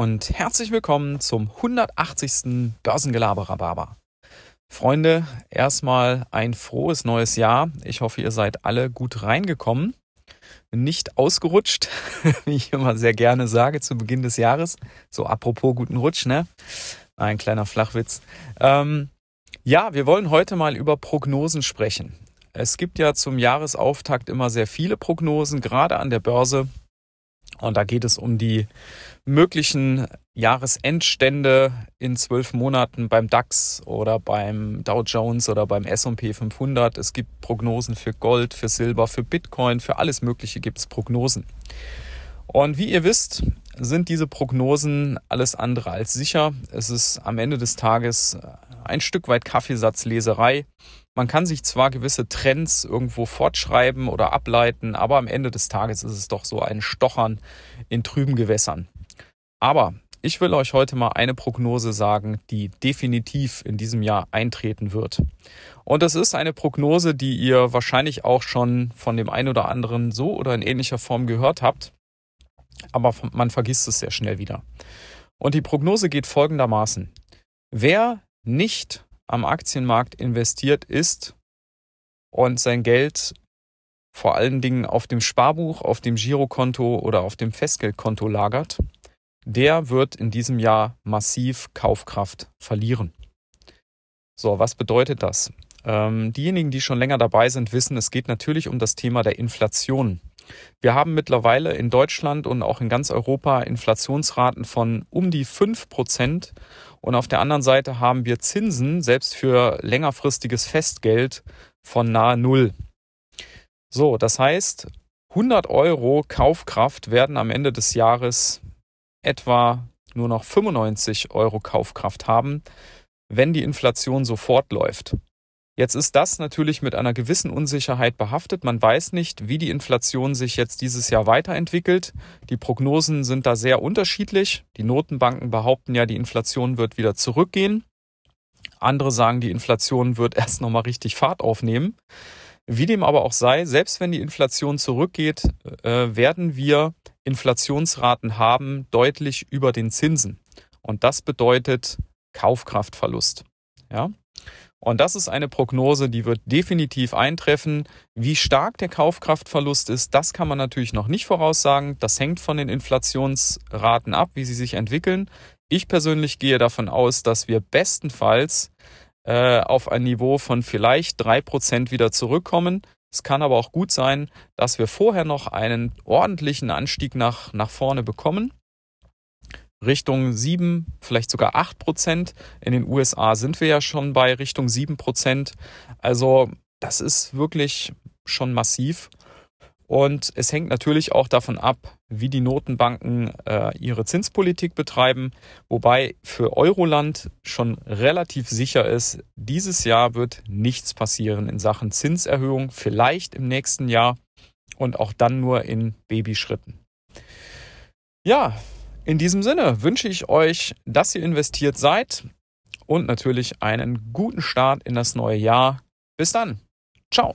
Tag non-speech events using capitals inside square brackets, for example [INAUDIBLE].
und herzlich willkommen zum 180. Börsengelaber-Rhabarber. Freunde, erstmal ein frohes neues Jahr. Ich hoffe, ihr seid alle gut reingekommen. Nicht ausgerutscht, [LAUGHS] wie ich immer sehr gerne sage zu Beginn des Jahres. So apropos guten Rutsch, ne? Ein kleiner Flachwitz. Ähm, ja, wir wollen heute mal über Prognosen sprechen. Es gibt ja zum Jahresauftakt immer sehr viele Prognosen, gerade an der Börse. Und da geht es um die möglichen Jahresendstände in zwölf Monaten beim DAX oder beim Dow Jones oder beim S&P 500. Es gibt Prognosen für Gold, für Silber, für Bitcoin, für alles Mögliche gibt es Prognosen. Und wie ihr wisst, sind diese Prognosen alles andere als sicher. Es ist am Ende des Tages ein Stück weit Kaffeesatzleserei. Man kann sich zwar gewisse Trends irgendwo fortschreiben oder ableiten, aber am Ende des Tages ist es doch so ein Stochern in trüben Gewässern. Aber ich will euch heute mal eine Prognose sagen, die definitiv in diesem Jahr eintreten wird. Und das ist eine Prognose, die ihr wahrscheinlich auch schon von dem einen oder anderen so oder in ähnlicher Form gehört habt. Aber man vergisst es sehr schnell wieder. Und die Prognose geht folgendermaßen. Wer nicht am Aktienmarkt investiert ist und sein Geld vor allen Dingen auf dem Sparbuch, auf dem Girokonto oder auf dem Festgeldkonto lagert, der wird in diesem Jahr massiv Kaufkraft verlieren. So, was bedeutet das? Ähm, diejenigen, die schon länger dabei sind, wissen, es geht natürlich um das Thema der Inflation. Wir haben mittlerweile in Deutschland und auch in ganz Europa Inflationsraten von um die 5 Prozent und auf der anderen Seite haben wir Zinsen, selbst für längerfristiges Festgeld, von nahe Null. So, das heißt, 100 Euro Kaufkraft werden am Ende des Jahres etwa nur noch 95 Euro Kaufkraft haben, wenn die Inflation so fortläuft. Jetzt ist das natürlich mit einer gewissen Unsicherheit behaftet. Man weiß nicht, wie die Inflation sich jetzt dieses Jahr weiterentwickelt. Die Prognosen sind da sehr unterschiedlich. Die Notenbanken behaupten ja, die Inflation wird wieder zurückgehen. Andere sagen, die Inflation wird [LAUGHS] erst nochmal richtig Fahrt aufnehmen. Wie dem aber auch sei, selbst wenn die Inflation zurückgeht, äh, werden wir Inflationsraten haben deutlich über den Zinsen. Und das bedeutet Kaufkraftverlust. Ja? Und das ist eine Prognose, die wird definitiv eintreffen. Wie stark der Kaufkraftverlust ist, das kann man natürlich noch nicht voraussagen. Das hängt von den Inflationsraten ab, wie sie sich entwickeln. Ich persönlich gehe davon aus, dass wir bestenfalls äh, auf ein Niveau von vielleicht drei Prozent wieder zurückkommen. Es kann aber auch gut sein, dass wir vorher noch einen ordentlichen Anstieg nach, nach vorne bekommen. Richtung 7, vielleicht sogar 8 Prozent. In den USA sind wir ja schon bei Richtung 7 Prozent. Also das ist wirklich schon massiv. Und es hängt natürlich auch davon ab, wie die Notenbanken äh, ihre Zinspolitik betreiben. Wobei für Euroland schon relativ sicher ist, dieses Jahr wird nichts passieren in Sachen Zinserhöhung. Vielleicht im nächsten Jahr und auch dann nur in Babyschritten. Ja, in diesem Sinne wünsche ich euch, dass ihr investiert seid und natürlich einen guten Start in das neue Jahr. Bis dann. Ciao.